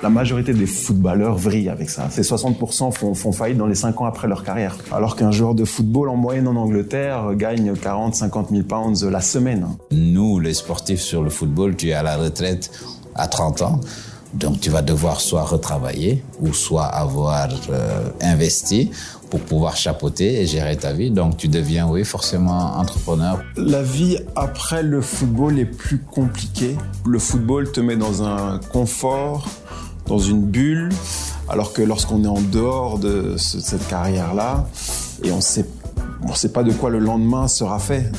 La majorité des footballeurs vrillent avec ça. Ces 60% font, font faillite dans les 5 ans après leur carrière. Alors qu'un joueur de football en moyenne en Angleterre gagne 40, 50 000 pounds la semaine. Nous, les sportifs sur le football, tu es à la retraite à 30 ans. Donc tu vas devoir soit retravailler ou soit avoir euh, investi pour pouvoir chapeauter et gérer ta vie. Donc tu deviens, oui, forcément entrepreneur. La vie après le football est plus compliquée. Le football te met dans un confort, dans une bulle, alors que lorsqu'on est en dehors de ce- cette carrière-là, et on on sait pas de quoi le lendemain sera fait.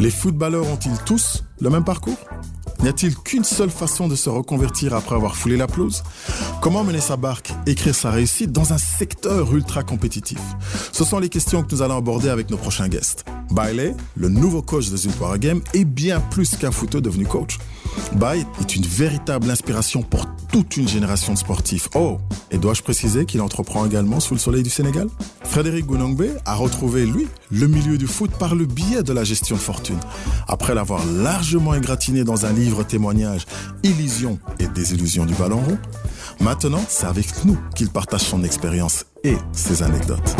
Les footballeurs ont-ils tous le même parcours? N'y a-t-il qu'une seule façon de se reconvertir après avoir foulé la pelouse? Comment mener sa barque, écrire sa réussite dans un secteur ultra compétitif? Ce sont les questions que nous allons aborder avec nos prochains guests. Bailey, le nouveau coach de Zulpara Game, est bien plus qu'un footeux devenu coach. Bailey est une véritable inspiration pour toute une génération de sportifs. Oh, et dois-je préciser qu'il entreprend également sous le soleil du Sénégal? Frédéric Gounongbe a retrouvé, lui, le milieu du foot par le biais de la gestion de fortune. Après l'avoir largement égratigné dans un livre témoignage Illusions et désillusions du ballon rond, maintenant c'est avec nous qu'il partage son expérience et ses anecdotes.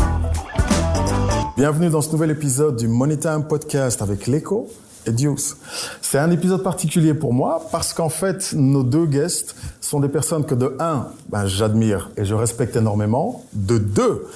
Bienvenue dans ce nouvel épisode du Money Time Podcast avec l'Echo et Deuce. C'est un épisode particulier pour moi parce qu'en fait, nos deux guests sont des personnes que de un, ben, j'admire et je respecte énormément. De deux,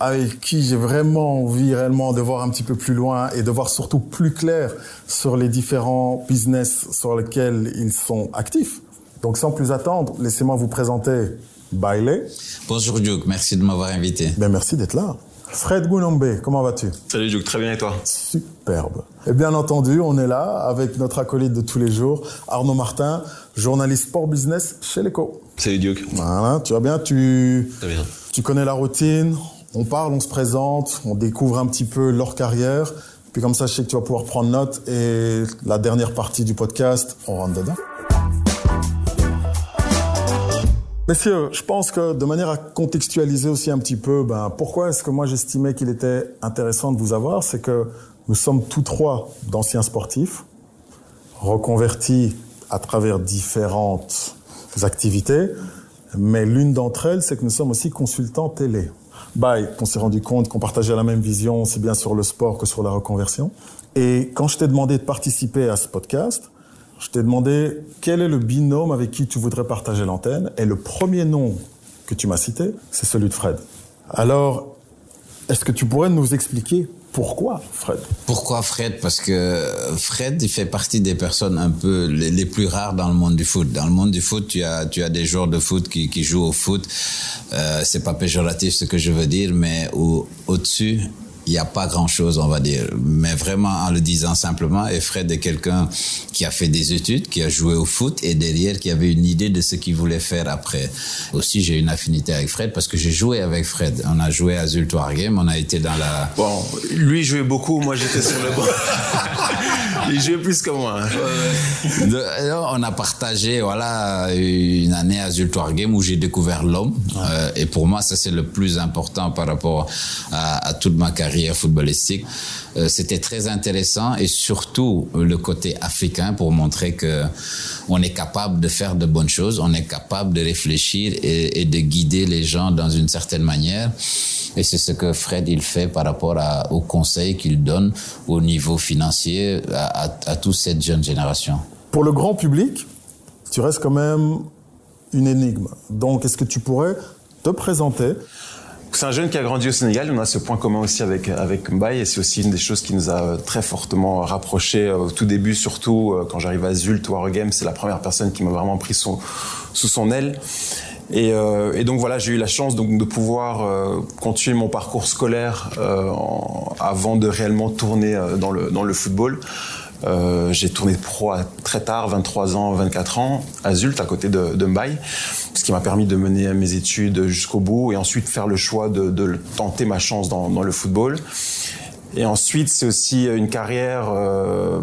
avec qui j'ai vraiment envie réellement de voir un petit peu plus loin et de voir surtout plus clair sur les différents business sur lesquels ils sont actifs. Donc sans plus attendre, laissez-moi vous présenter Bailey. Bonjour Duke, merci de m'avoir invité. Ben merci d'être là. Fred Gounombe, comment vas-tu? Salut Duke, très bien et toi? Superbe. Et bien entendu, on est là avec notre acolyte de tous les jours, Arnaud Martin, journaliste sport business chez l'Echo. Salut Duke. Voilà, tu vas bien, tu, Très bien. tu connais la routine, on parle, on se présente, on découvre un petit peu leur carrière. Puis comme ça, je sais que tu vas pouvoir prendre note et la dernière partie du podcast, on rentre dedans. Messieurs, je pense que de manière à contextualiser aussi un petit peu, ben, pourquoi est-ce que moi j'estimais qu'il était intéressant de vous avoir, c'est que nous sommes tous trois d'anciens sportifs, reconvertis à travers différentes activités, mais l'une d'entre elles, c'est que nous sommes aussi consultants télé. Bye, on s'est rendu compte qu'on partageait la même vision, aussi bien sur le sport que sur la reconversion. Et quand je t'ai demandé de participer à ce podcast, je t'ai demandé quel est le binôme avec qui tu voudrais partager l'antenne. Et le premier nom que tu m'as cité, c'est celui de Fred. Alors, est-ce que tu pourrais nous expliquer pourquoi Fred? Pourquoi Fred? Parce que Fred, il fait partie des personnes un peu les, plus rares dans le monde du foot. Dans le monde du foot, tu as, tu as des joueurs de foot qui, qui jouent au foot. Euh, c'est pas péjoratif ce que je veux dire, mais au, au-dessus, il n'y a pas grand-chose, on va dire. Mais vraiment, en le disant simplement, et Fred est quelqu'un qui a fait des études, qui a joué au foot, et derrière, qui avait une idée de ce qu'il voulait faire après. Aussi, j'ai une affinité avec Fred, parce que j'ai joué avec Fred. On a joué à Zultoire Game, on a été dans la... Bon, lui jouait beaucoup, moi j'étais sur le banc. il jouait plus que moi. De, on a partagé, voilà, une année à Zultoire Game où j'ai découvert l'homme. Euh, et pour moi, ça c'est le plus important par rapport à, à toute ma carrière carrière footballistique. Euh, C'était très intéressant et surtout euh, le côté africain pour montrer que on est capable de faire de bonnes choses, on est capable de réfléchir et, de guider les gens dans une certaine manière. Et c'est ce que Fred il fait par rapport à, aux conseils qu'il donne au niveau financier à, à, à toute cette jeune génération. Pour le grand public, tu restes quand même une énigme. Donc, est-ce que tu pourrais te présenter c'est un jeune qui a grandi au Sénégal. On a ce point commun aussi avec avec Mbaye et c'est aussi une des choses qui nous a très fortement rapprochés au tout début, surtout quand j'arrive à Zult ou à Regame. C'est la première personne qui m'a vraiment pris son, sous son aile. Et, euh, et, donc voilà, j'ai eu la chance donc de pouvoir euh, continuer mon parcours scolaire euh, avant de réellement tourner dans le dans le football. Euh, j'ai tourné pro très tard, 23 ans, 24 ans, à Zult, à côté de, de Mbaye, ce qui m'a permis de mener mes études jusqu'au bout et ensuite faire le choix de, tenter ma chance dans, le football. Et ensuite, c'est aussi une carrière euh,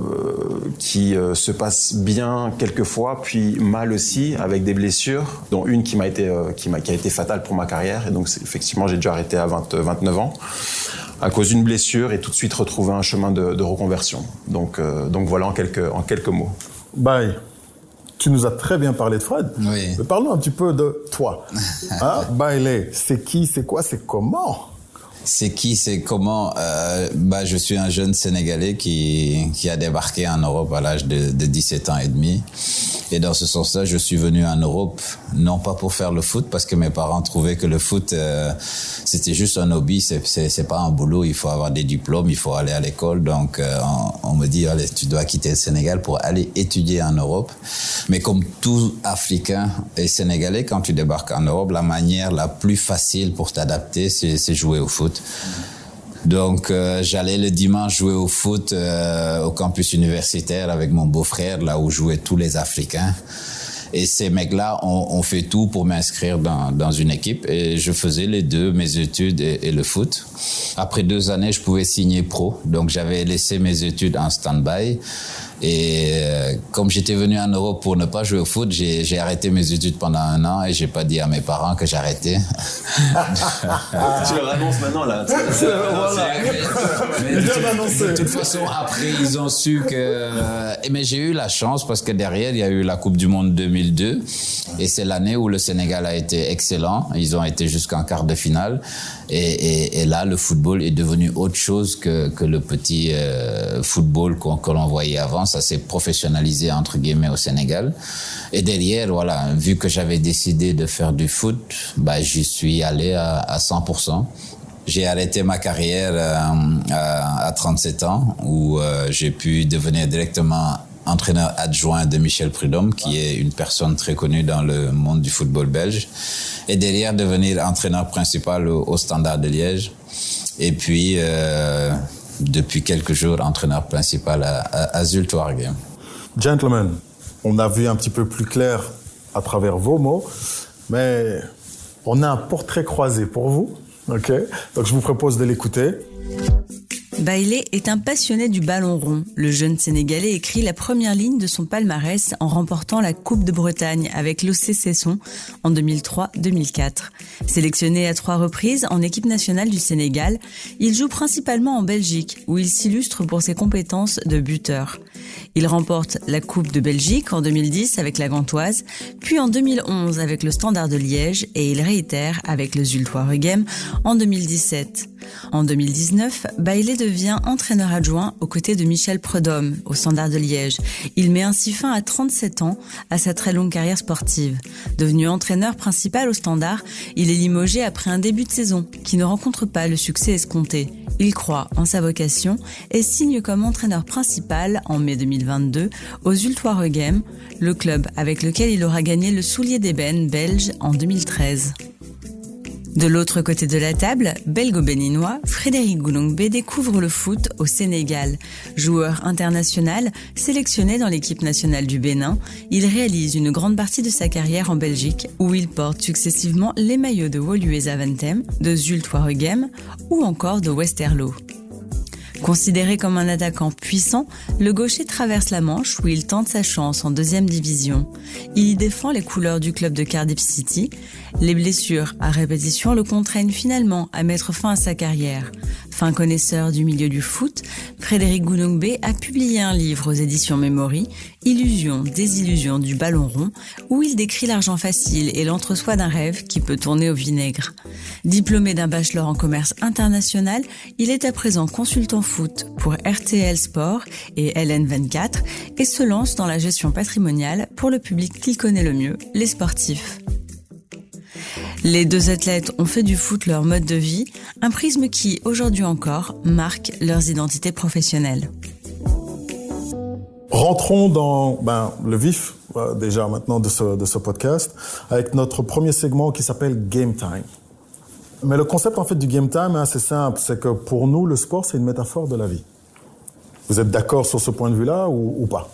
qui euh, se passe bien quelquefois, puis mal aussi, avec des blessures, dont une qui m'a été euh, qui a été fatale pour ma carrière. Et donc, effectivement, j'ai dû arrêter à 20, 29 ans à cause d'une blessure et tout de suite retrouver un chemin de, de reconversion. Donc, donc voilà en quelques, en quelques mots. Bye. Tu nous as très bien parlé de Fred. Oui. Mais parlons un petit peu de toi. Hein? Bailey, c'est qui, c'est quoi, c'est comment c'est qui, c'est comment euh, bah, Je suis un jeune Sénégalais qui, qui a débarqué en Europe à l'âge de, de 17 ans et demi. Et dans ce sens-là, je suis venu en Europe, non pas pour faire le foot, parce que mes parents trouvaient que le foot, euh, c'était juste un hobby, c'est pas un boulot, il faut avoir des diplômes, il faut aller à l'école. Donc, euh, on, me dit, allez, tu dois quitter le Sénégal pour aller étudier en Europe. Mais comme tout Africain et Sénégalais, quand tu débarques en Europe, la manière la plus facile pour t'adapter, c'est jouer au foot. Donc euh, j'allais le dimanche jouer au foot euh, au campus universitaire avec mon beau-frère, là où jouaient tous les Africains. Et ces mecs-là ont, fait tout pour m'inscrire dans, dans, une équipe. Et je faisais les deux, mes études et, et, le foot. Après deux années, je pouvais signer pro. Donc j'avais laissé mes études en stand-by. Et euh, comme j'étais venu en Europe pour ne pas jouer au foot, j'ai arrêté mes études pendant un an et j'ai pas dit à mes parents que j'arrêtais. tu leur annonces maintenant là. voilà. Mais de, toute, de, toute façon, après ils ont su que. Mais j'ai eu la chance parce que derrière il y a eu la Coupe du Monde 2002 et c'est l'année où le Sénégal a été excellent. Ils ont été jusqu'en quart de finale et, et, et, là le football est devenu autre chose que, que le petit euh, football qu'on qu l'on voyait avant ça s'est professionnalisé entre guillemets au Sénégal. Et derrière, voilà, vu que j'avais décidé de faire du foot, bah, j'y suis allé à, à 100%. J'ai arrêté ma carrière euh, à, à, 37 ans où euh, j'ai pu devenir directement entraîneur adjoint de Michel Prudhomme, qui est une personne très connue dans le monde du football belge, et derrière devenir entraîneur principal au, au Standard de Liège. Et puis, euh, depuis quelques jours entraîneur principal à, à, Zultwargem. Gentlemen, on a vu un petit peu plus clair à travers vos mots, mais on a un portrait croisé pour vous. Ok, donc je vous propose de l'écouter. Bailey est un passionné du ballon rond. Le jeune Sénégalais écrit la première ligne de son palmarès en remportant la Coupe de Bretagne avec l'OC Cesson en 2003-2004. Sélectionné à trois reprises en équipe nationale du Sénégal, il joue principalement en Belgique où il s'illustre pour ses compétences de buteur. Il remporte la Coupe de Belgique en 2010 avec la Gantoise, puis en 2011 avec le Standard de Liège et il réitère avec le Zultoiregem en 2017. En 2019, Bailey devient entraîneur adjoint aux côtés de Michel Prudhomme au Standard de Liège. Il met ainsi fin à 37 ans à sa très longue carrière sportive. Devenu entraîneur principal au Standard, il est limogé après un début de saison qui ne rencontre pas le succès escompté. Il croit en sa vocation et signe comme entraîneur principal en mai 2022 aux Ultoiregem, le club avec lequel il aura gagné le soulier d'ébène belge en 2013. De l'autre côté de la table, belgo-béninois, Frédéric Goulongbe découvre le foot au Sénégal. Joueur international, sélectionné dans l'équipe nationale du Bénin, il réalise une grande partie de sa carrière en Belgique, où il porte successivement les maillots de Woluwe Zaventem, de Zultoiregem ou encore de Westerlo. Considéré comme un attaquant puissant, le gaucher traverse la Manche où il tente sa chance en deuxième division. Il y défend les couleurs du club de Cardiff City. Les blessures à répétition le contraignent finalement à mettre fin à sa carrière. Fin connaisseur du milieu du foot, Frédéric Goulongbe a publié un livre aux éditions Memory, Illusions, désillusions du ballon rond, où il décrit l'argent facile et l'entre-soi d'un rêve qui peut tourner au vinaigre. Diplômé d'un bachelor en commerce international, il est à présent consultant foot pour RTL Sport et LN24 et se lance dans la gestion patrimoniale pour le public qu'il connaît le mieux, les sportifs. Les deux athlètes ont fait du foot leur mode de vie, un prisme qui, aujourd'hui encore, marque leurs identités professionnelles. Rentrons dans ben, le vif, euh, déjà maintenant, de ce, podcast, avec notre premier segment qui s'appelle Game Time. Mais le concept en fait du game time est assez simple, c'est que pour nous, le sport, c'est une métaphore de la vie. Vous êtes d'accord sur ce point de vue-là ou, ou, pas?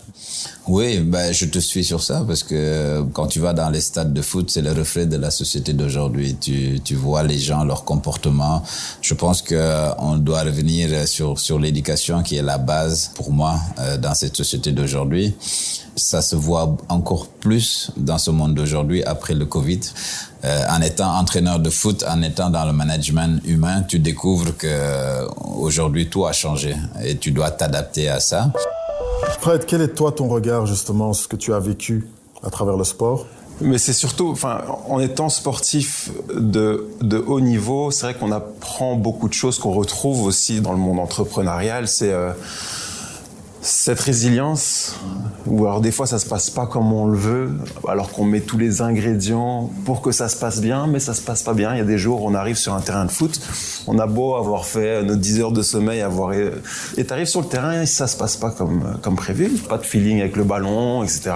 Oui, ben, je te suis sur ça parce que quand tu vas dans les stades de foot, c'est le reflet de la société d'aujourd'hui. Tu, tu vois les gens, leur comportement. Je pense que on doit revenir sur, sur l'éducation qui est la base pour moi euh, dans cette société d'aujourd'hui. Ça se voit encore plus dans ce monde d'aujourd'hui après le Covid. Euh, en étant entraîneur de foot, en étant dans le management humain, tu découvres que aujourd'hui tout a changé et tu dois t'adapter à ça. Fred, quel est toi ton regard justement, ce que tu as vécu à travers le sport? Mais c'est surtout, enfin, en étant sportif de, de haut niveau, c'est vrai qu'on apprend beaucoup de choses qu'on retrouve aussi dans le monde entrepreneurial. C'est euh, cette résilience, ou alors des fois ça se passe pas comme on le veut, alors qu'on met tous les ingrédients pour que ça se passe bien, mais ça se passe pas bien. Il y a des jours où on arrive sur un terrain de foot, on a beau avoir fait nos 10 heures de sommeil, avoir et t'arrives sur le terrain et ça se passe pas comme prévu, pas de feeling avec le ballon, etc.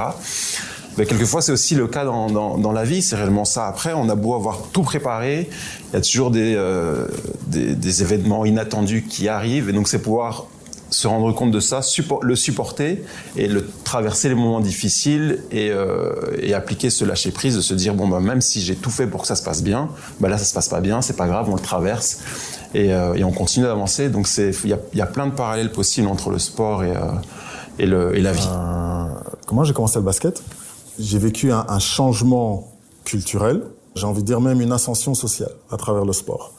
Mais quelquefois, c'est aussi le cas dans, dans, dans la vie. C'est réellement ça. Après, on a beau avoir tout préparé, il y a toujours des, euh, des, des, événements inattendus qui arrivent. Et donc, c'est pouvoir se rendre compte de ça, support, le supporter et le traverser les moments difficiles et, euh, appliquer ce lâcher prise, de se dire bon bah même si j'ai tout fait pour que ça se passe bien, bah là ça se passe pas bien, c'est pas grave, on le traverse et, euh, on continue d'avancer. Donc c'est il y a, plein de parallèles possibles entre le sport et, euh, et, la vie. Euh, comment j'ai commencé le basket? J'ai vécu un, changement culturel, j'ai envie de dire même une ascension sociale à travers le sport.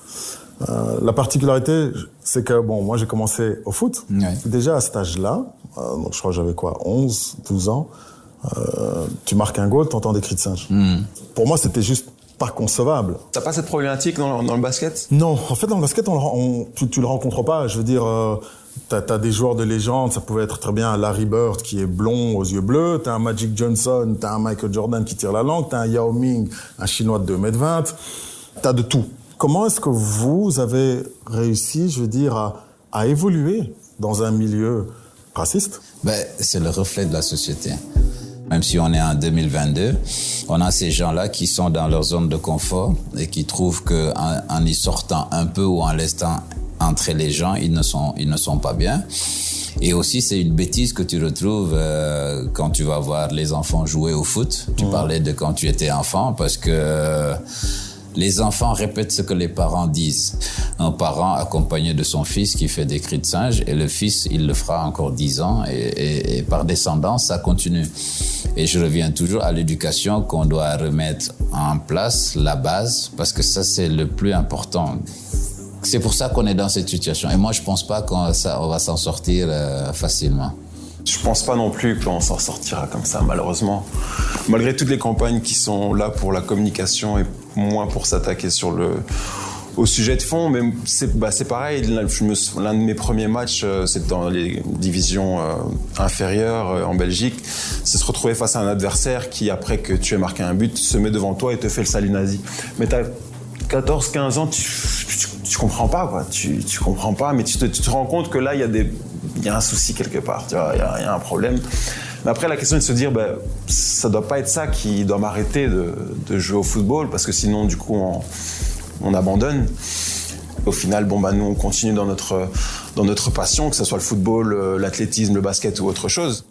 Euh, la particularité, c'est que bon, moi j'ai commencé au foot. Ouais. Déjà à cet âge-là, euh, donc je crois que j'avais quoi, 11, 12 ans, euh, tu marques un goal, t'entends des cris de singe. Mm. Pour moi, c'était juste pas concevable. T'as pas cette problématique dans, dans, le basket? Non, en fait dans le basket, on, on, tu, tu le rencontres pas. Je veux dire, euh, T'as as des joueurs de légende, ça pouvait être très bien Larry Bird qui est blond aux yeux bleus, t'as un Magic Johnson, t'as un Michael Jordan qui tire la langue, t'as un Yao Ming, un chinois de 2m20, t'as de tout. Comment est-ce que vous avez réussi, je veux dire, à, à évoluer dans un milieu raciste? Ben, C'est le reflet de la société. Même si on est en 2022, on a ces gens-là qui sont dans leur zone de confort et qui trouvent qu'en en y sortant un peu ou en laissant entrer les gens, ils ne sont, ils ne sont pas bien. Et aussi, c'est une bêtise que tu retrouves euh, quand tu vas voir les enfants jouer au foot. Tu parlais de quand tu étais enfant, parce que euh, les enfants répètent ce que les parents disent. Un parent accompagné de son fils qui fait des cris de singe, et le fils, il le fera encore dix ans, et, par descendance, ça continue. Et je reviens toujours à l'éducation qu'on doit remettre en place, la base, parce que ça, c'est le plus important. C'est pour ça qu'on est dans cette situation. Et moi, je pense pas qu'on on va s'en sortir euh, facilement. Je pense pas non plus qu'on s'en sortira comme ça, malheureusement. Malgré toutes les campagnes qui sont là pour la communication et moins pour s'attaquer sur le au sujet de fond, mais c'est bah, pareil. L'un de mes premiers matchs, euh, c'est dans les divisions euh, inférieures euh, en Belgique. C'est se retrouver face à un adversaire qui, après que tu aies marqué un but, se met devant toi et te fait le salut nazi. Mais t'as 14-15 ans, tu, tu, tu, comprends pas, quoi. Tu, tu comprends pas, mais tu te, tu te rends compte que là, il y a des, y a un souci quelque part, tu vois, il y, a, un problème. Mais après, la question est de se dire, ben, ça doit pas être ça qui doit m'arrêter de, de, jouer au football, parce que sinon, du coup, on, on abandonne. Au final, bon, bah, nous, on continue dans notre, dans notre passion, que ce soit le football, l'athlétisme, le basket ou autre chose.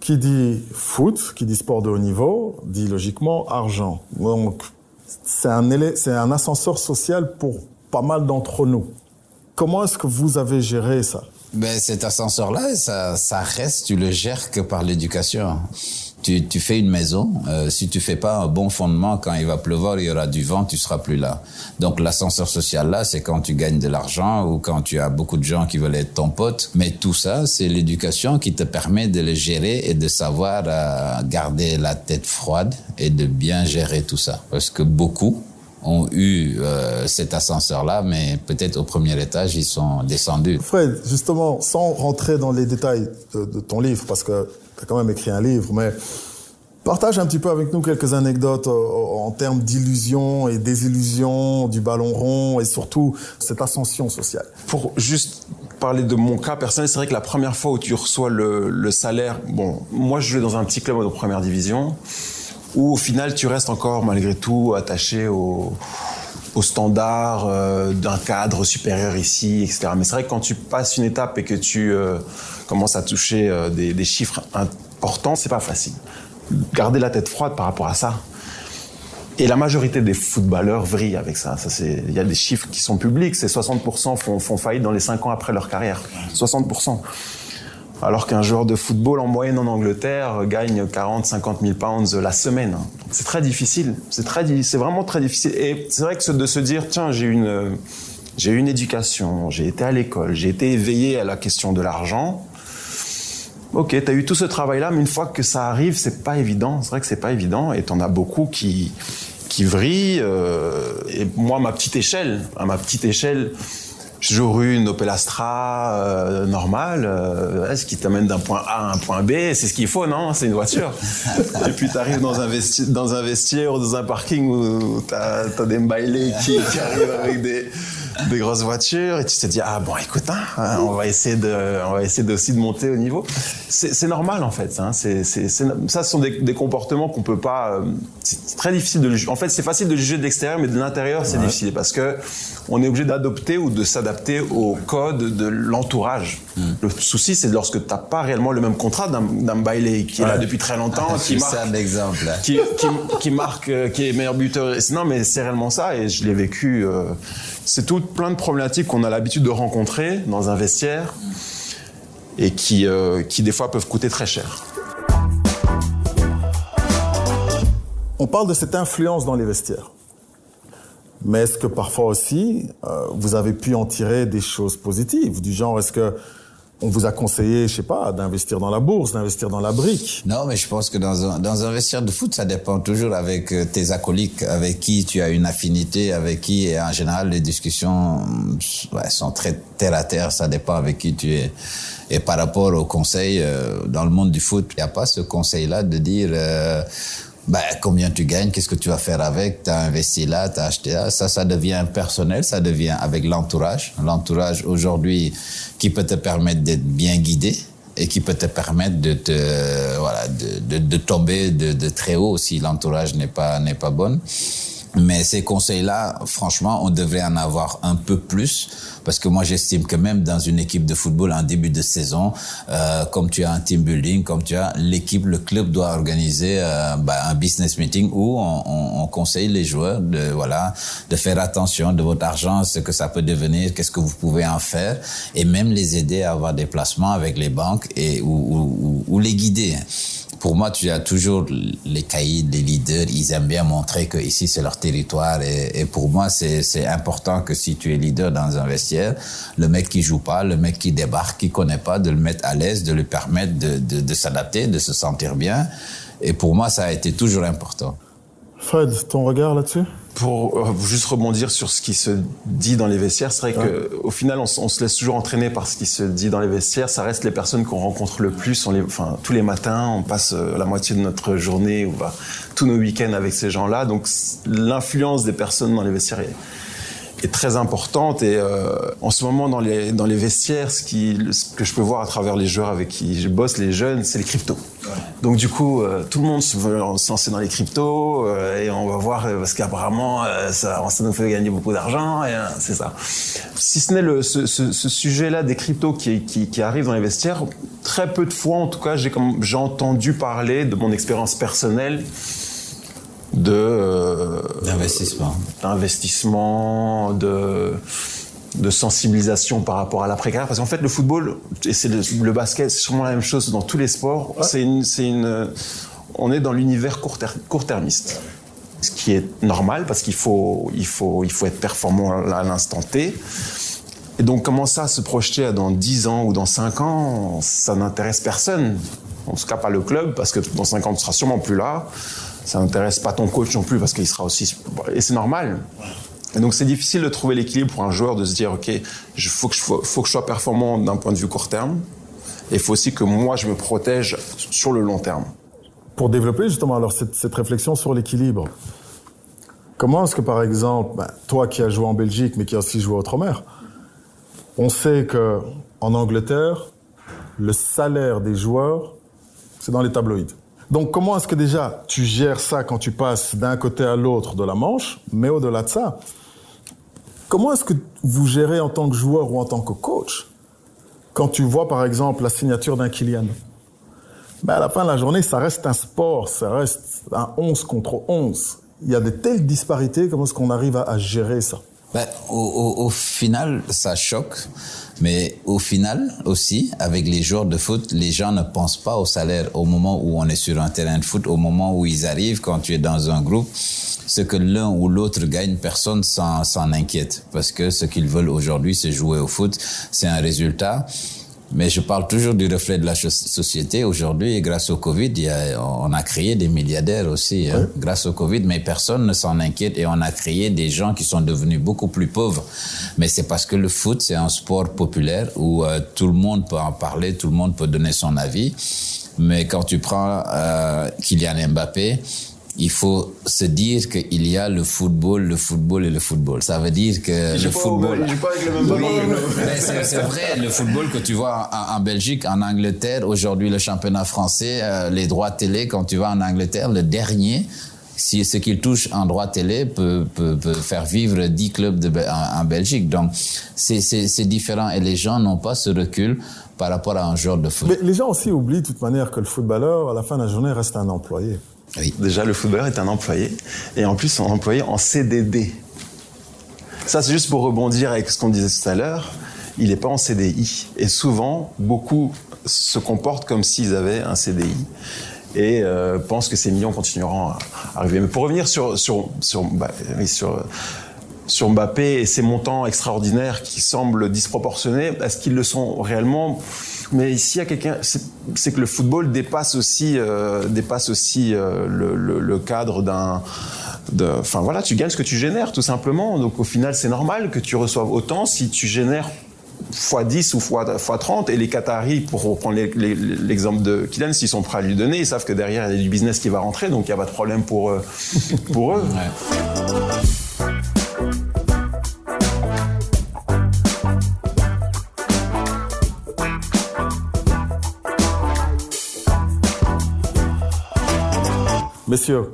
Qui dit foot, qui dit sport de haut niveau, dit logiquement argent. Donc, c'est un, c'est un ascenseur social pour pas mal d'entre nous. Comment est-ce que vous avez géré ça? Ben, Cet ascenseur-là, ça, ça reste, tu le gères que par l'éducation. Tu, tu, fais une maison, euh, si tu fais pas un bon fondement, quand il va pleuvoir, il y aura du vent, tu seras plus là. Donc l'ascenseur social là, c'est quand tu gagnes de l'argent ou quand tu as beaucoup de gens qui veulent être ton pote. Mais tout ça, c'est l'éducation qui te permet de le gérer et de savoir euh, garder la tête froide et de bien gérer tout ça. Parce que beaucoup ont eu euh, cet ascenseur-là, mais peut-être au premier étage, ils sont descendus. Fred, justement, sans rentrer dans les détails de, de ton livre, parce que tu as quand même écrit un livre, mais partage un petit peu avec nous quelques anecdotes en, en termes d'illusions et désillusions du ballon rond et surtout cette ascension sociale. Pour juste parler de mon cas personnel, c'est vrai que la première fois où tu reçois le, le salaire, bon, moi je jouais dans un petit club de première division, où au final tu restes encore malgré tout attaché au, au standard euh, d'un cadre supérieur ici, etc. Mais c'est vrai que quand tu passes une étape et que tu euh, commences à toucher euh, des, des, chiffres importants, c'est pas facile. Garder la tête froide par rapport à ça. Et la majorité des footballeurs vrillent avec ça. ça c'est, il y a des chiffres qui sont publics. C'est 60% font, font faillite dans les 5 ans après leur carrière. 60%. Alors qu'un joueur de football en moyenne en Angleterre gagne 40, 50 000 pounds la semaine. C'est très difficile. C'est très, c'est vraiment très difficile. Et c'est vrai que de se dire, tiens, j'ai une, j'ai une éducation, j'ai été à l'école, j'ai été éveillé à la question de l'argent. ok, tu as eu tout ce travail-là, mais une fois que ça arrive, c'est pas évident. C'est vrai que c'est pas évident, et t'en as beaucoup qui qui vrillent. Euh, et moi, ma petite échelle, à ma petite échelle, j'aurais eu une Opel Astra euh, normale, euh, ce qui t'amène d'un point A à un point B, c'est ce qu'il faut, non? C'est une voiture. et puis tu arrives dans un, vestiaire, dans un vestiaire ou dans un parking où tu as, des mbailés qui, qui arrivent avec des des grosses voitures et tu te dis ah bon écoute hein, hein, on va essayer de on va essayer aussi de monter au niveau. C'est normal en fait hein, c'est ça ce sont des, des comportements qu'on peut pas euh, c'est très difficile de juger en fait c'est facile de juger de l'extérieur mais de l'intérieur c'est difficile parce que on est obligé d'adopter ou de s'adapter au code de l'entourage. Hmm. le souci c'est lorsque tu n'as pas réellement le même contrat d'un bailé qui est là depuis très longtemps qui marque un exemple qui, qui, qui, marque euh, qui est meilleur buteur non mais c'est réellement ça et je l'ai vécu euh, c'est tout plein de problématiques qu'on a l'habitude de rencontrer dans un vestiaire et qui, euh, qui des fois peuvent coûter très cher. On parle de cette influence dans les vestiaires. Mais est-ce que parfois aussi, euh, vous avez pu en tirer des choses positives? Du genre, est-ce que on vous a conseillé, je sais pas, d'investir dans la bourse, d'investir dans la brique. Non, mais je pense que dans un, dans un de foot, ça dépend toujours avec euh, tes acolytes, avec qui tu as une affinité, avec qui, et en général, les discussions ouais, sont très terre à terre, ça dépend avec qui tu es. Et par rapport au conseil, euh, dans le monde du foot, il n'y a pas ce conseil-là de dire, euh, ben, combien tu gagnes, qu'est-ce que tu vas faire avec, tu as investi là, tu as acheté là. Ça, ça devient personnel, ça devient avec l'entourage. L'entourage aujourd'hui qui peut te permettre d'être bien guidé et qui peut te permettre de te, voilà, de, de, de tomber de, de, très haut si l'entourage n'est pas, n'est pas bonne. Mais ces conseils-là, franchement, on devrait en avoir un peu plus parce que moi j'estime que même dans une équipe de football en début de saison, euh, comme tu as un team building, comme tu as l'équipe, le club doit organiser euh, bah, un business meeting où on, on, on, conseille les joueurs de voilà de faire attention de votre argent, ce que ça peut devenir, qu'est-ce que vous pouvez en faire, et même les aider à avoir des placements avec les banques et ou, ou, ou les guider pour moi, tu as toujours les caïds, les leaders, ils aiment bien montrer que ici c'est leur territoire. Et, pour moi, c'est important que si tu es leader dans un vestiaire, le mec qui joue pas, le mec qui débarque, qui connaît pas, de le mettre à l'aise, de lui permettre de, de s'adapter, de se sentir bien. Et pour moi, ça a été toujours important. Fred, ton regard là-dessus? Pour euh, juste rebondir sur ce qui se dit dans les vestiaires, c'est vrai que au final, on, on, se laisse toujours entraîner par ce qui se dit dans les vestiaires. Ça reste les personnes qu'on rencontre le plus. On les, enfin, tous les matins, on passe euh, la moitié de notre journée ou bah, tous nos week-ends avec ces gens-là. Donc, l'influence des personnes dans les vestiaires est, est très importante et euh, en ce moment dans les dans les vestiaires ce qui ce que je peux voir à travers les joueurs avec qui je bosse les jeunes c'est les cryptos donc du coup euh, tout le monde se veut se lancer dans les cryptos euh, et on va voir euh, parce qu'apparemment ça ça nous fait gagner beaucoup d'argent et c'est ça. Si ce n'est le ce, ce, ce sujet là des cryptos qui, qui qui arrive dans les vestiaires très peu de fois en tout cas j'ai j'ai entendu parler de mon expérience personnelle de d'investissement, d'investissement, de de sensibilisation par rapport à l'après carrière parce qu'en fait le football et c'est le, le, basket c'est sûrement la même chose dans tous les sports ouais. c'est une c'est une on est dans l'univers court, -ter, court termiste ce qui est normal parce qu'il faut il faut il faut être performant à l'instant T. Et donc comment ça se projeter dans 10 ans ou dans 5 ans ça n'intéresse personne. En tout cas pas le club parce que dans 5 ans tu seras sûrement plus là. Ça n'intéresse pas ton coach non plus parce qu'il sera aussi et c'est normal. Et donc c'est difficile de trouver l'équilibre pour un joueur de se dire ok, il faut que je sois performant d'un point de vue court terme et il faut aussi que moi je me protège sur le long terme. Pour développer justement alors cette, réflexion sur l'équilibre, comment est-ce que par exemple, ben, toi qui as joué en Belgique mais qui as aussi joué outre-mer, on sait que en Angleterre, le salaire des joueurs, c'est dans les tabloïds. Donc comment est-ce que déjà tu gères ça quand tu passes d'un côté à l'autre de la Manche, mais au-delà de ça, comment est-ce que vous gérez en tant que joueur ou en tant que coach quand tu vois par exemple la signature d'un Kylian? Ben À la fin de la journée, ça reste un sport, ça reste un 11 contre 11. Il y a de telles disparités, comment est-ce qu'on arrive à, à gérer ça? Ben, au, au, au, final, ça choque, mais au final aussi, avec les joueurs de foot, les gens ne pensent pas au salaire au moment où on est sur un terrain de foot, au moment où ils arrivent, quand tu es dans un groupe. Ce que l'un ou l'autre gagne, personne s'en inquiète, parce que ce qu'ils veulent aujourd'hui, c'est jouer au foot. C'est un résultat Mais je parle toujours du reflet de la société. Aujourd'hui, grâce au Covid, il y a, on a créé des milliardaires aussi, hein, grâce au Covid, mais personne ne s'en inquiète et on a créé des gens qui sont devenus beaucoup plus pauvres. Mais c'est parce que le foot, c'est un sport populaire où euh, tout le monde peut en parler, tout le monde peut donner son avis. Mais quand tu prends euh, Kylian Mbappé, il faut se dire qu'il y a le football, le football et le football. Ça veut dire que le football. c'est vrai, le football que tu vois en, Belgique, en Angleterre, aujourd'hui le championnat français, euh, les droits télé, quand tu vas en Angleterre, le dernier, si ce qu'il touche en droit télé peut, peut, peut, faire vivre 10 clubs de, en, en Belgique. Donc, c'est différent et les gens n'ont pas ce recul par rapport à un joueur de foot. Mais les gens aussi oublient de toute manière que le footballeur, à la fin de la journée, reste un employé. Déjà, le footballeur est un employé, et en plus, un employé en CDD. Ça, c'est juste pour rebondir avec ce qu'on disait tout à l'heure. Il n'est pas en CDI. Et souvent, beaucoup se comportent comme s'ils avaient un CDI et euh, pensent que ces millions continueront à arriver. Mais pour revenir sur, sur, sur, bah, sur, sur Mbappé et ses montants extraordinaires qui semblent disproportionnés, est-ce qu'ils le sont réellement? Mais ici, il y a quelqu'un, c'est que le football dépasse aussi, euh, dépasse aussi euh, le, cadre d'un. Enfin voilà, tu gagnes ce que tu génères, tout simplement. Donc au final, c'est normal que tu reçoives autant si tu génères x 10 ou x, 30 et les Qataris, pour reprendre l'exemple de Kylian, s'ils sont prêts à lui donner, ils savent que derrière il y a du business qui va rentrer, donc il n'y a pas de problème pour, euh, pour eux. Messieurs,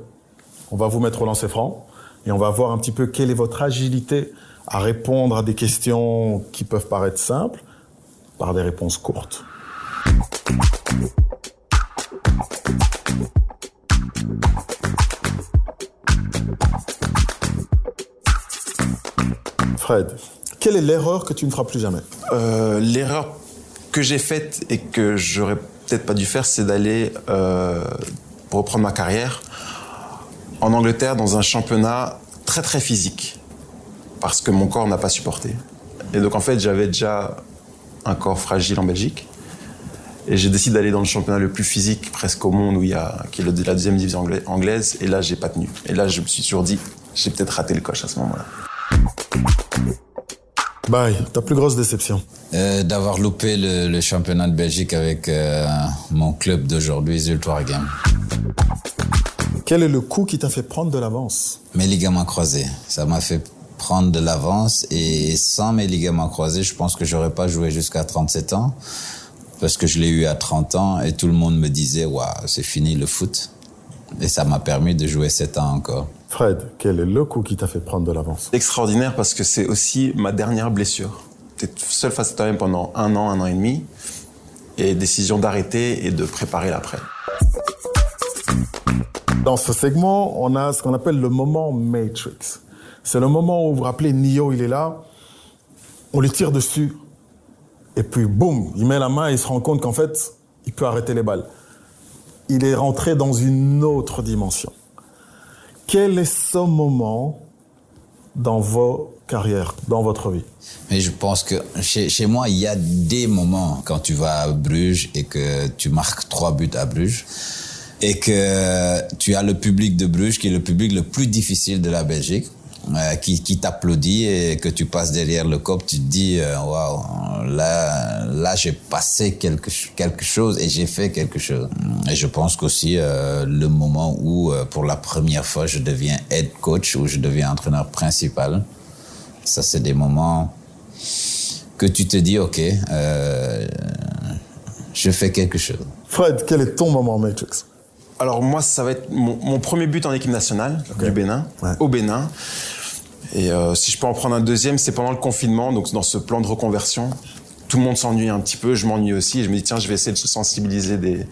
on va vous mettre au lancer franc et on va voir un petit peu quelle est votre agilité à répondre à des questions qui peuvent paraître simples par des réponses courtes. Fred, quelle est l'erreur que tu ne feras plus jamais? Euh, L'erreur que j'ai faite et que j'aurais peut-être pas dû faire, c'est d'aller euh, reprendre ma carrière en Angleterre dans un championnat très très physique parce que mon corps n'a pas supporté. Et donc en fait j'avais déjà un corps fragile en Belgique et j'ai décidé d'aller dans le championnat le plus physique presque au monde où il y a qui est la deuxième division anglaise et là j'ai pas tenu. Et là je me suis toujours dit j'ai peut-être raté le coche à ce moment-là. Bye, ta plus grosse déception euh, D'avoir loupé le, championnat de Belgique avec euh, mon club d'aujourd'hui, Zultoire Game. Quel est le coup qui t'a fait prendre de l'avance Mes ligaments croisés. Ça m'a fait prendre de l'avance et sans mes ligaments croisés, je pense que j'aurais pas joué jusqu'à 37 ans parce que je l'ai eu à 30 ans et tout le monde me disait waouh, c'est fini le foot. Et ça m'a permis de jouer 7 ans encore. Fred, quel est le coup qui t'a fait prendre de l'avance Extraordinaire parce que c'est aussi ma dernière blessure. Tu es seul face à toi-même pendant un an, un an et demi et décision d'arrêter et de préparer l'après. Dans ce segment, on a ce qu'on appelle le moment Matrix. C'est le moment où vous vous rappelez, Neo, il est là, on lui tire dessus, et puis boum, il met la main et il se rend compte qu'en fait, il peut arrêter les balles. Il est rentré dans une autre dimension. Quel est ce moment dans vos carrières, dans votre vie? Mais je pense que chez, chez, moi, il y a des moments quand tu vas à Bruges et que tu marques trois buts à Bruges et que tu as le public de Bruges qui est le public le plus difficile de la Belgique. Euh, qui, t'applaudit et que tu passes derrière le cop, tu te dis euh, waouh, là, là j'ai passé quelque quelque chose et j'ai fait quelque chose. Et je pense qu'aussi euh, le moment où euh, pour la première fois je deviens head coach ou je deviens entraîneur principal, ça c'est des moments que tu te dis ok, je fais quelque chose. Fred, quel est ton moment Matrix? Alors moi, ça va être mon, premier but en équipe nationale du Bénin, au Bénin. Et euh, si je peux en prendre un deuxième, c'est pendant le confinement, donc dans ce plan de reconversion. Tout le monde s'ennuie un petit peu, je m'ennuie aussi. Et je me dis, tiens, je vais essayer de sensibiliser des,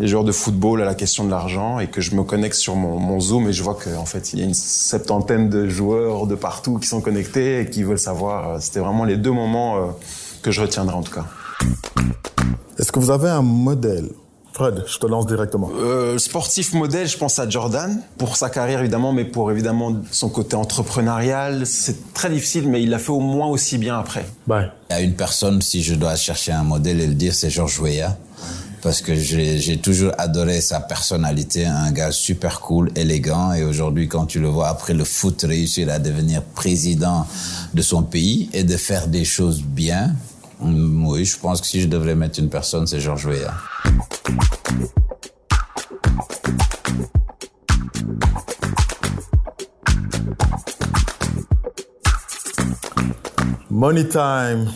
des joueurs de football à la question de l'argent et que je me connecte sur mon, mon Zoom et je vois qu'en fait, il y a une septantaine de joueurs de partout qui sont connectés et qui veulent savoir. Euh, c'était vraiment les deux moments euh, que je retiendrai en tout cas. Est-ce que vous avez un modèle Fred, je te lance directement. Euh, sportif modèle, je pense à Jordan, pour sa carrière évidemment, mais pour évidemment son côté entrepreneurial. C'est très difficile, mais il l'a fait au moins aussi bien après. Y a une personne, si je dois chercher un modèle et le dire, c'est Georges Weah. Parce que j'ai toujours adoré sa personnalité, un gars super cool, élégant. Et aujourd'hui, quand tu le vois après le foot réussir à devenir président de son pays et de faire des choses bien, oui, je pense que si je devrais mettre une personne, c'est Georges Weah. Money time.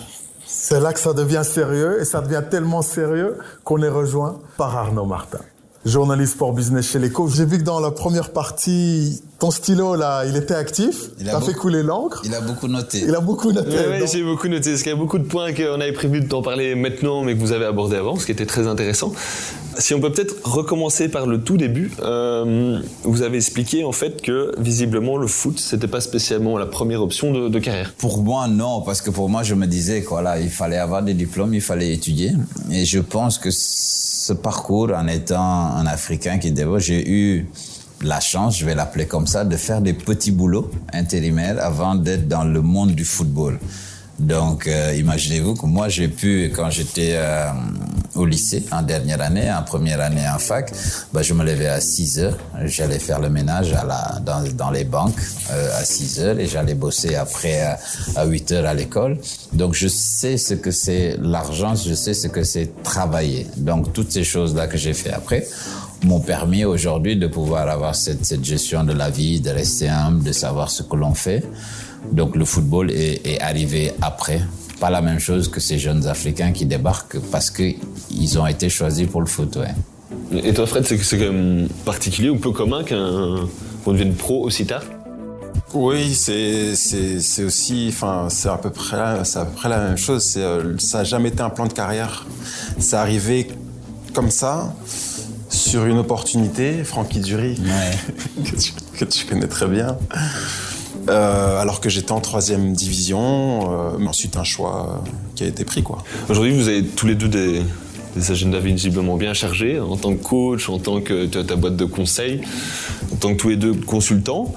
C'est là que ça devient sérieux et ça devient tellement sérieux qu'on est rejoint par Arnaud Martin. Journaliste pour business chez l'Eco. J'ai vu que dans la première partie, ton stylo là, il était actif. Il a fait couler l'encre. Il a beaucoup noté. Il a beaucoup noté. Oui, j'ai beaucoup noté. Parce qu'il y a beaucoup de points qu'on avait prévu de t'en parler maintenant, mais que vous avez abordé avant, ce qui était très intéressant. Si on peut peut-être recommencer par le tout début, euh, vous avez expliqué en fait que visiblement le foot c'était pas spécialement la première option de, de, carrière. Pour moi non, parce que pour moi je me disais quoi là, il fallait avoir des diplômes, il fallait étudier, et je pense que ce parcours en étant un Africain qui développe, j'ai eu la chance, je vais l'appeler comme ça, de faire des petits boulots intérimaires avant d'être dans le monde du football. Donc, euh, imaginez-vous que moi, j'ai pu, quand j'étais euh, au lycée, en dernière année, en première année en fac, bah, je me levais à 6 heures. J'allais faire le ménage à la, dans, dans les banques euh, à 6 heures et j'allais bosser après à, à 8 heures à l'école. Donc, je sais ce que c'est l'argent, je sais ce que c'est travailler. Donc, toutes ces choses-là que j'ai fait après m'ont permis aujourd'hui de pouvoir avoir cette, cette gestion de la vie, de rester humble, de savoir ce que l'on fait. Donc le football est, est, arrivé après. Pas la même chose que ces jeunes Africains qui débarquent parce qu'ils ont été choisis pour le foot. Ouais. Et toi, Fred, c'est quand même particulier ou peu commun qu'on devienne pro aussi tard? Oui, c'est c'est aussi, enfin, c'est à peu près, c'est à peu près la même chose. C'est, ça n'a jamais été un plan de carrière. C'est arrivé comme ça sur une opportunité. Francky Dury, ouais. que, tu, que, tu, connais très bien. Euh, alors que j'étais en troisième division, euh, mais ensuite un choix qui a été pris. quoi. Aujourd'hui, vous avez tous les deux des, des agendas visiblement bien chargés, en tant que coach, en tant que tu as ta boîte de conseils, en tant que tous les deux consultants.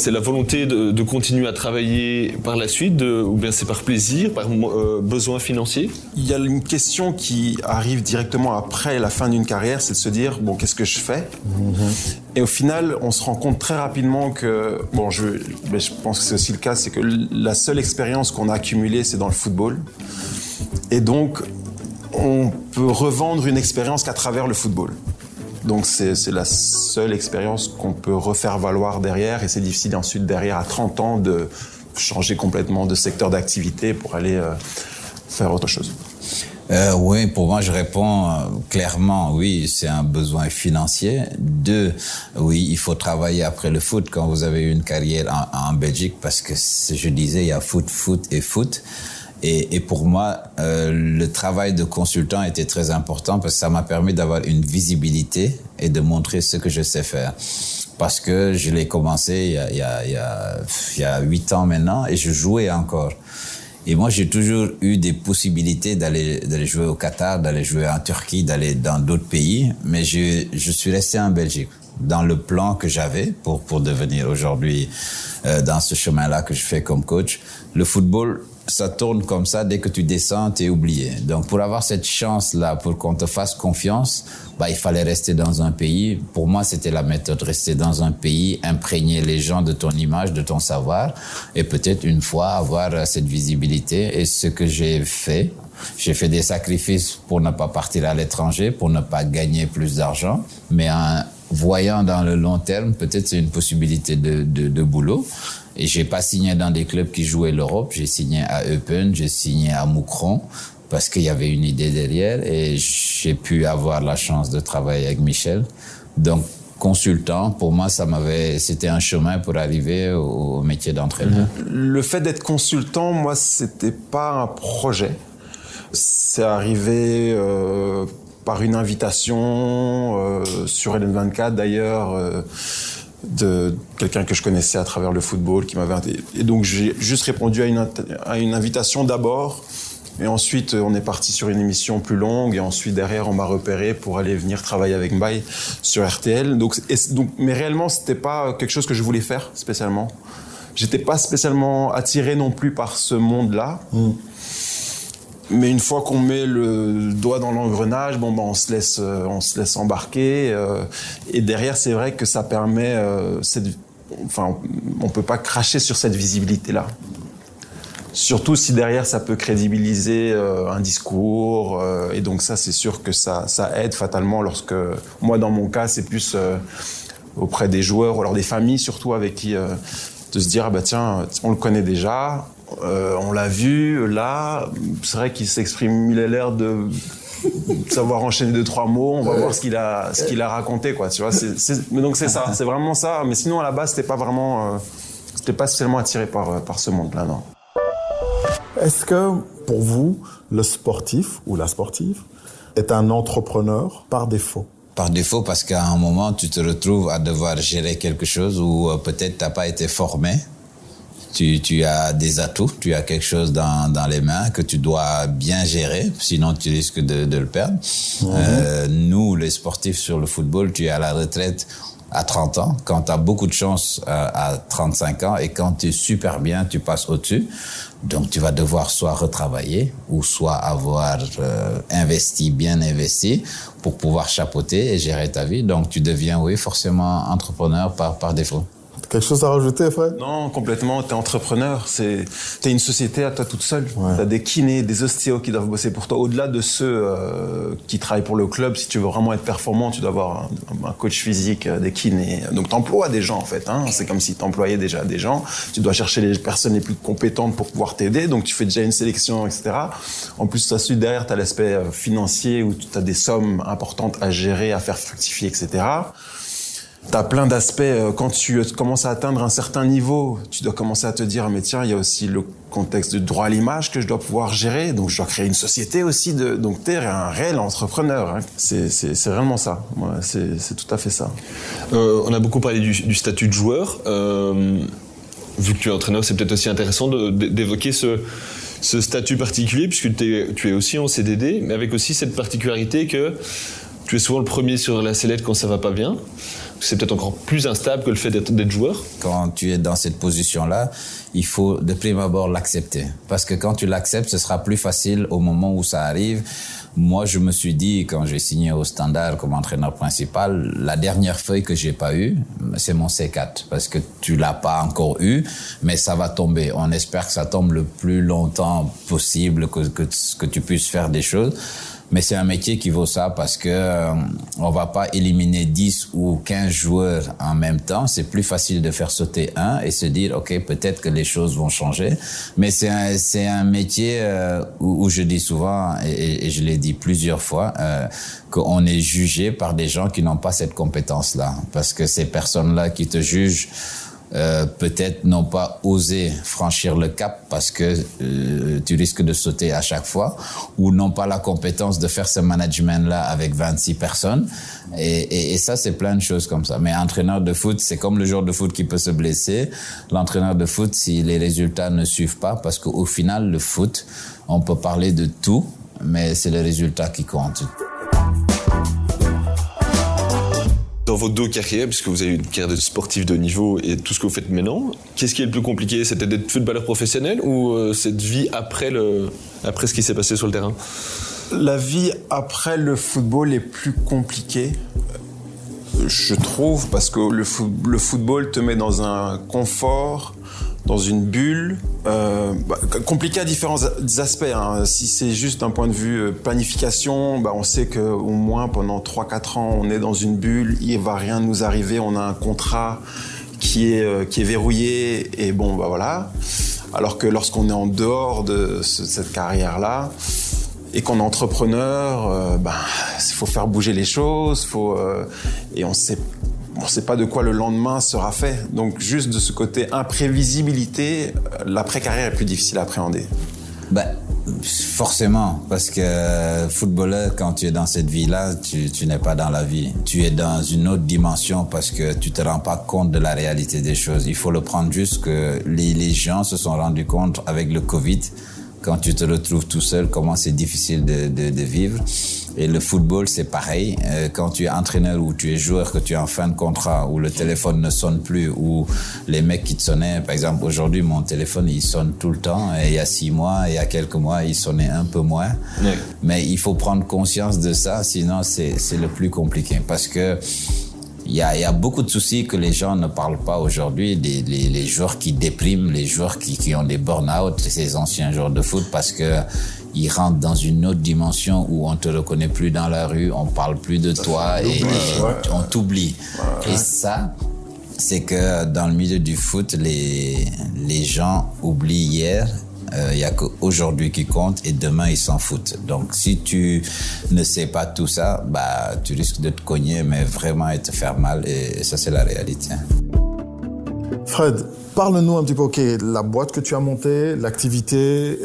C'est la volonté de, de, continuer à travailler par la suite, de, ou bien c'est par plaisir, par euh, besoin financier? Il y a une question qui arrive directement après la fin d'une carrière, c'est de se dire, bon, qu'est-ce que je fais? Mm -hmm. Et au final, on se rend compte très rapidement que, bon, je, mais je pense que c'est aussi le cas, c'est que la seule expérience qu'on a accumulée, c'est dans le football. Et donc, on peut revendre une expérience qu'à travers le football. Donc c'est la seule expérience qu'on peut refaire valoir derrière et c'est difficile ensuite derrière à 30 ans de changer complètement de secteur d'activité pour aller euh, faire autre chose. Euh, oui, pour moi, je réponds euh, clairement, oui, c'est un besoin financier. Deux, oui, il faut travailler après le foot quand vous avez une carrière en, en Belgique parce que, je disais, il y a foot, foot et foot. Et, et, pour moi, euh, le travail de consultant était très important parce que ça m'a permis d'avoir une visibilité et de montrer ce que je sais faire. Parce que je l'ai commencé il y, a, il, y a, il, y a, il y a 8 ans maintenant et je jouais encore. Et moi, j'ai toujours eu des possibilités d'aller d'aller jouer au Qatar, d'aller jouer en Turquie, d'aller dans d'autres pays, mais je, je suis resté en Belgique dans le plan que j'avais pour pour devenir aujourd'hui euh, dans ce chemin-là que je fais comme coach. Le football, ça tourne comme ça, dès que tu descends, tu es oublié. Donc pour avoir cette chance-là, pour qu'on te fasse confiance, bah, il fallait rester dans un pays. Pour moi, c'était la méthode, rester dans un pays, imprégner les gens de ton image, de ton savoir, et peut-être une fois avoir cette visibilité. Et ce que j'ai fait, j'ai fait des sacrifices pour ne pas partir à l'étranger, pour ne pas gagner plus d'argent, mais en voyant dans le long terme, peut-être c'est une possibilité de, de, de boulot. Et j'ai pas signé dans des clubs qui jouaient l'Europe. J'ai signé à Eupen, j'ai signé à Moucron parce qu'il y avait une idée derrière et j'ai pu avoir la chance de travailler avec Michel. Donc consultant, pour moi, ça m'avait, c'était un chemin pour arriver au, métier d'entraîneur. Le fait d'être consultant, moi, c'était pas un projet. C'est arrivé euh, par une invitation euh, sur LN24 d'ailleurs. Euh, de quelqu'un que je connaissais à travers le football qui m'avait et donc j'ai juste répondu à une à une invitation d'abord Et ensuite, on est parti sur une émission plus longue. Et ensuite, derrière, on m'a repéré pour aller venir travailler avec Mbaye sur RTL. Donc, donc, mais réellement, c'était pas quelque chose que je voulais faire spécialement. J'étais pas spécialement attiré non plus par ce monde-là. Mm. Mais une fois qu'on met le doigt dans l'engrenage, bon, ben, on se laisse, euh, on se laisse embarquer. Euh, et derrière, c'est vrai que ça permet euh, enfin, on peut pas cracher sur cette visibilité-là. Surtout si derrière ça peut crédibiliser un discours. et donc ça, c'est sûr que ça, ça aide fatalement lorsque, moi dans mon cas, c'est plus auprès des joueurs ou alors des familles surtout avec qui de se dire ah bah tiens, on le connaît déjà, euh, on l'a vu là, c'est vrai qu'il s'exprime, il a l'air de savoir enchaîner deux trois mots. On va voir ce qu'il a, ce qu'il a raconté quoi. Tu vois, mais donc c'est ça, c'est vraiment ça. Mais sinon à la base c'était pas vraiment, euh, c'était pas spécialement attiré par euh, par ce monde-là non. Est-ce que pour vous le sportif ou la sportive est un entrepreneur par défaut? par défaut parce qu'à un moment, tu te retrouves à devoir gérer quelque chose où peut-être tu n'as pas été formé tu, tu, as des atouts, tu as quelque chose dans, dans, les mains que tu dois bien gérer, sinon tu risques de, de le perdre. Mhm. Euh, nous, les sportifs sur le football, tu es à la retraite à 30 ans, quand tu as beaucoup de chance euh, à 35 ans et quand tu es super bien, tu passes au-dessus. Donc tu vas devoir soit retravailler ou soit avoir euh, investi, bien investi pour pouvoir chapeauter et gérer ta vie. Donc tu deviens, oui, forcément entrepreneur par, par défaut. Quelque chose à rajouter, Fred? Non, complètement. T'es entrepreneur. C'est, t'es une société à toi toute seule. Ouais. T'as des kinés, des ostéos qui doivent bosser pour toi. Au-delà de ceux euh, qui travaillent pour le club, si tu veux vraiment être performant, tu dois avoir un, coach physique, euh, des kinés. Donc t'emploies des gens en fait. Hein. C'est comme si t'employais déjà des gens. Tu dois chercher les personnes les plus compétentes pour pouvoir t'aider. Donc tu fais déjà une sélection, etc. En plus, ça suit derrière, t'as l'aspect euh, financier où tu as des sommes importantes à gérer, à faire fructifier, etc. T'as plein d'aspects. Euh, quand tu commences à atteindre un certain niveau, tu dois commencer à te dire, mais tiens, il y a aussi le contexte du droit à l'image que je dois pouvoir gérer. Donc, je dois créer une société aussi. De... Donc, t'es un réel entrepreneur. Hein. C'est réellement ça. c'est tout à fait ça. Euh, on a beaucoup parlé du, statut de joueur. Euh, vu que tu es entraîneur, c'est peut-être aussi intéressant d'évoquer ce, ce statut particulier, puisque tu es aussi en CDD, mais avec aussi cette particularité que tu es souvent le premier sur la sellette quand ça va pas bien c'est peut-être encore plus instable que le fait d'être joueur. Quand tu es dans cette position-là, il faut de prime abord l'accepter. Parce que quand tu l'acceptes, ce sera plus facile au moment où ça arrive. Moi, je me suis dit, quand j'ai signé au Standard comme entraîneur principal, la dernière feuille que j'ai pas eue, c'est mon C4. Parce que tu l'as pas encore eu, mais ça va tomber. On espère que ça tombe le plus longtemps possible, que, que, que tu puisses faire des choses. Mais c'est un métier qui vaut ça parce que euh, on va pas éliminer 10 ou 15 joueurs en même temps. C'est plus facile de faire sauter un et se dire, OK, peut-être que les choses vont changer. Mais c'est un, c'est un métier euh, où, où, je dis souvent, et, et je l'ai dit plusieurs fois, euh, qu'on est jugé par des gens qui n'ont pas cette compétence-là. Parce que ces personnes-là qui te jugent, euh, peut-être n'ont pas osé franchir le cap parce que euh, tu risques de sauter à chaque fois, ou n'ont pas la compétence de faire ce management-là avec 26 personnes. Et, et, et ça, c'est plein de choses comme ça. Mais entraîneur de foot, c'est comme le joueur de foot qui peut se blesser. L'entraîneur de foot, si les résultats ne suivent pas, parce qu'au final, le foot, on peut parler de tout, mais c'est le résultat qui compte dans vos deux carrières, puisque vous avez une carrière de sportif de niveau et tout ce que vous faites maintenant, qu'est-ce qui est le plus compliqué? C'était d'être footballeur professionnel ou euh, cette vie après, le, après ce qui s'est passé sur le terrain? La vie après le football est plus compliquée, je trouve, parce que le football te met dans un confort dans une bulle, euh, bah, compliqué à différents aspects. Hein. Si c'est juste d'un point de vue euh, planification, bah, on sait que au moins pendant 3-4 ans, on est dans une bulle, il va rien nous arriver, on a un contrat qui est, euh, qui est verrouillé, et bon, bah voilà. Alors que lorsqu'on est en dehors de ce, cette carrière-là, et qu'on est entrepreneur, euh, bah, il faut faire bouger les choses, faut, et on sait on ne sait pas de quoi le lendemain sera fait. Donc juste de ce côté imprévisibilité, l'après-carrière est plus difficile à appréhender. Ben, forcément, parce que footballeur, quand tu es dans cette vie-là, tu, tu n'es pas dans la vie. Tu es dans une autre dimension parce que tu te rends pas compte de la réalité des choses. Il faut le prendre juste que les, les gens se sont rendus compte avec le Covid quand tu te retrouves tout seul, comment c'est difficile de, de, de, vivre. Et le football, c'est pareil. Euh, quand tu es entraîneur ou tu es joueur, que tu es en fin de contrat, où le téléphone ne sonne plus, ou les mecs qui te sonnaient, par exemple, aujourd'hui, mon téléphone, il sonne tout le temps. Et il y a six mois, il y a quelques mois, il sonnait un peu moins. Mais il faut prendre conscience de ça, sinon c'est le plus compliqué. Parce que il y, a, il y a, beaucoup de soucis que les gens ne parlent pas aujourd'hui. Les, les, les, joueurs qui dépriment, les joueurs qui, qui ont des burn-out, ces anciens joueurs de foot, parce que ils rentrent dans une autre dimension où on te reconnaît plus dans la rue, on parle plus de toi et, et on t'oublie. Et ça, c'est que dans le milieu du foot, les, les gens oublient hier il euh, y a qu'aujourd'hui qui compte et demain ils s'en foutent. Donc si tu ne sais pas tout ça, bah tu risques de te cogner, mais vraiment et te faire mal. Et ça c'est la réalité. Fred, parle-nous un petit peu, ok, la boîte que tu as montée, l'activité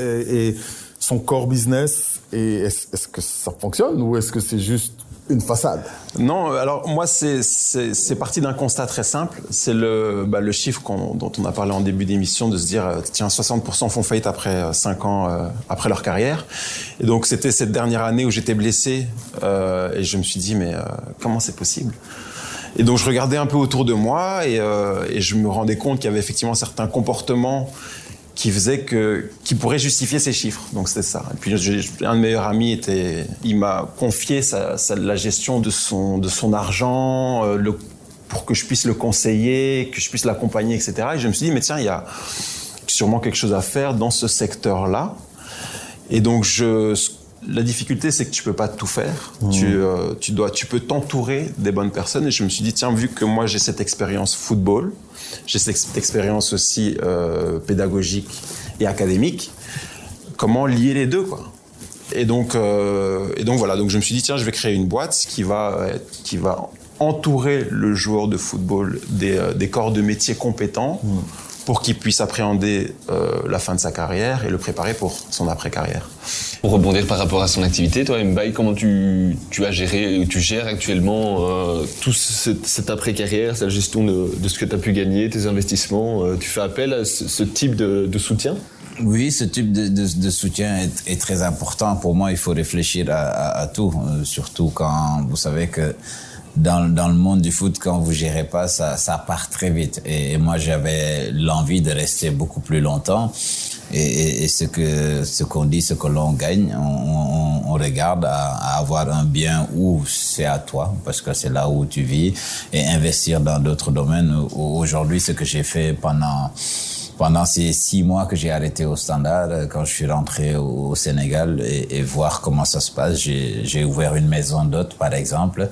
et, son core business. Et est-ce est que ça fonctionne ou est-ce que c'est juste une façade Non, alors moi, c'est parti d'un constat très simple. C'est le, bah, le chiffre dont on a parlé en début d'émission, de se dire, euh, tiens, 60% font faillite après 5 euh, ans euh, après leur carrière. Et donc, c'était cette dernière année où j'étais blessé et je me suis dit, mais comment c'est possible? Et donc je regardais un peu autour de moi et, et je me rendais compte qu'il y avait effectivement certains comportements qui faisait que, qui pourrait justifier ces chiffres. Donc c'était ça. Et puis un de mes meilleurs amis était, il m'a confié sa, la gestion de son, de son argent, euh, pour que je puisse le conseiller, que je puisse l'accompagner, etc. Et je me suis dit, mais tiens, il y a sûrement quelque chose à faire dans ce secteur-là. Et donc je, la difficulté, c'est que tu peux pas tout faire. Mmh. Tu, euh, tu dois, tu peux t'entourer des bonnes personnes. Et je me suis dit, tiens, vu que moi j'ai cette expérience football, j'ai cette expérience aussi euh, pédagogique et académique, comment lier les deux, quoi? Et donc, euh, et donc voilà. Donc je me suis dit, tiens, je vais créer une boîte qui va, qui va entourer le joueur de football des, des corps de métier compétents. Mmh pour qu'il puisse appréhender euh, la fin de sa carrière et le préparer pour son après-carrière. Pour rebondir par rapport à son activité, toi, Mbaye, comment tu, tu as géré, tu gères actuellement euh, tout cette, cette après-carrière, cette gestion de, de, ce que tu as pu gagner, tes investissements euh, Tu fais appel à ce, ce type de, de, soutien? Oui, ce type de, de, de soutien est, est, très important. Pour moi, il faut réfléchir à, à, à tout, euh, surtout quand vous savez que dans, dans le monde du foot, quand vous gérez pas, ça, ça part très vite. Et, et moi, j'avais l'envie de rester beaucoup plus longtemps. Et, et, et ce que ce qu'on dit, ce que l'on gagne, on, on, on regarde à, à, avoir un bien où c'est à toi, parce que c'est là où tu vis, et investir dans d'autres domaines. Aujourd'hui, ce que j'ai fait pendant pendant ces six mois que j'ai arrêté au standard, euh, quand je suis rentré au, Sénégal et, voir comment ça se passe, j'ai ouvert une maison d'hôte, par exemple.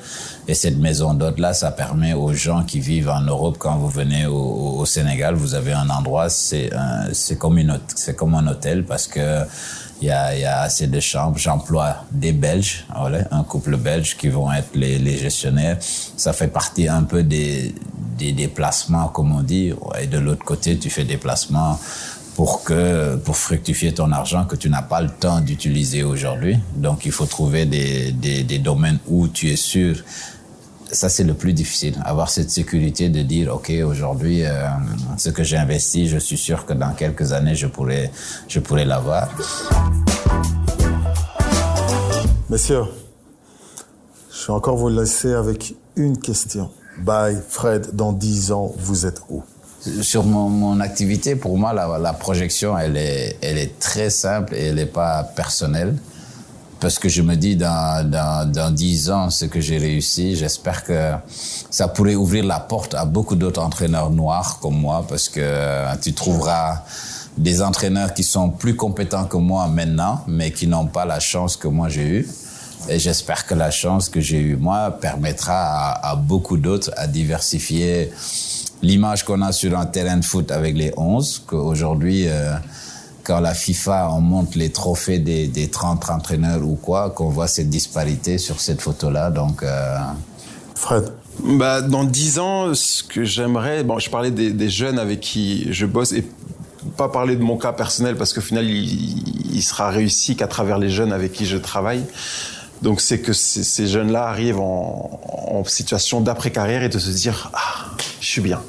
Et cette maison d'hôte-là, ça permet aux gens qui vivent en Europe, quand vous venez au, Sénégal, vous avez un endroit, c'est comme, comme un hôtel parce que il y a, assez de chambres. J'emploie des Belges, un couple belge qui vont être les, gestionnaires. Ça fait partie un peu des, déplacements, comme on dit. Et de l'autre côté, tu fais des pour que pour fructifier ton argent que tu n'as pas le temps d'utiliser aujourd'hui. Donc, il faut trouver des, des, des domaines où tu es sûr ça c'est le plus difficile, avoir cette sécurité de dire ok aujourd'hui euh, ce que j'ai investi, je suis sûr que dans quelques années je pourrais je pourrais l'avoir. Messieurs, je vais encore vous laisser avec une question. Bye Fred, dans 10 ans, vous êtes où? Sur mon, mon, activité, pour moi, la, la, projection, elle est, elle est très simple et elle n'est pas personnelle parce que je me dis dans, dans, dans 10 ans, ce que j'ai réussi, j'espère que ça pourrait ouvrir la porte à beaucoup d'autres entraîneurs noirs comme moi, parce que tu trouveras des entraîneurs qui sont plus compétents que moi maintenant, mais qui n'ont pas la chance que moi j'ai eue. Et j'espère que la chance que j'ai eue moi permettra à, à beaucoup d'autres à diversifier l'image qu'on a sur un terrain de foot avec les 11, qu'aujourd'hui, euh, quand la FIFA on montre les trophées des, des 30 entraîneurs ou quoi, qu'on voit cette disparité sur cette photo-là. Donc, euh... Fred. Bah, dans 10 ans, ce que j'aimerais, bon, je parlais des, des, jeunes avec qui je bosse et pas parler de mon cas personnel parce qu'au final, il, il, sera réussi qu'à travers les jeunes avec qui je travaille. Donc, c'est que ces jeunes-là arrivent en, en situation d'après-carrière et de se dire, ah, je suis bien.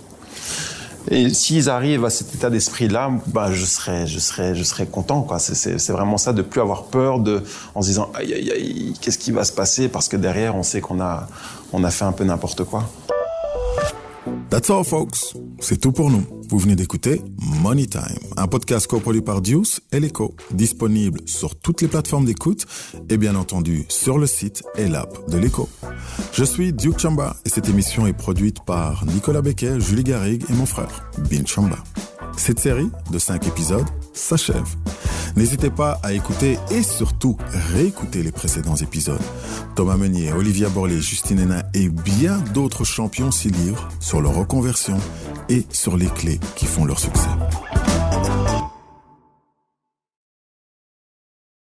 Et s'ils arrivent à cet état d'esprit-là, bah, je serais, je serais, je serais content. Quoi. C'est, vraiment ça, de plus avoir peur de, en se disant, aïe, aïe, aïe, qu'est-ce qui va se passer? Parce que derrière, on sait qu'on a, on a fait un peu n'importe quoi. That's all, folks. C'est tout pour nous. Vous venez d'écouter Money Time, un podcast coproduit par Deuce et l'Echo, disponible sur toutes les plateformes d'écoute et bien entendu sur le site et l'app de l'Echo. Je suis Duke Chamba et cette émission est produite par Nicolas Becquet, Julie Garrigue et mon frère, Bin Chamba. Cette série de 5 épisodes s'achève. N'hésitez pas à écouter et surtout réécouter les précédents épisodes. Thomas Meunier, Olivia Borlé, Justine Hénin et bien d'autres champions s'y livrent sur leur reconversion et sur les clés qui font leur succès.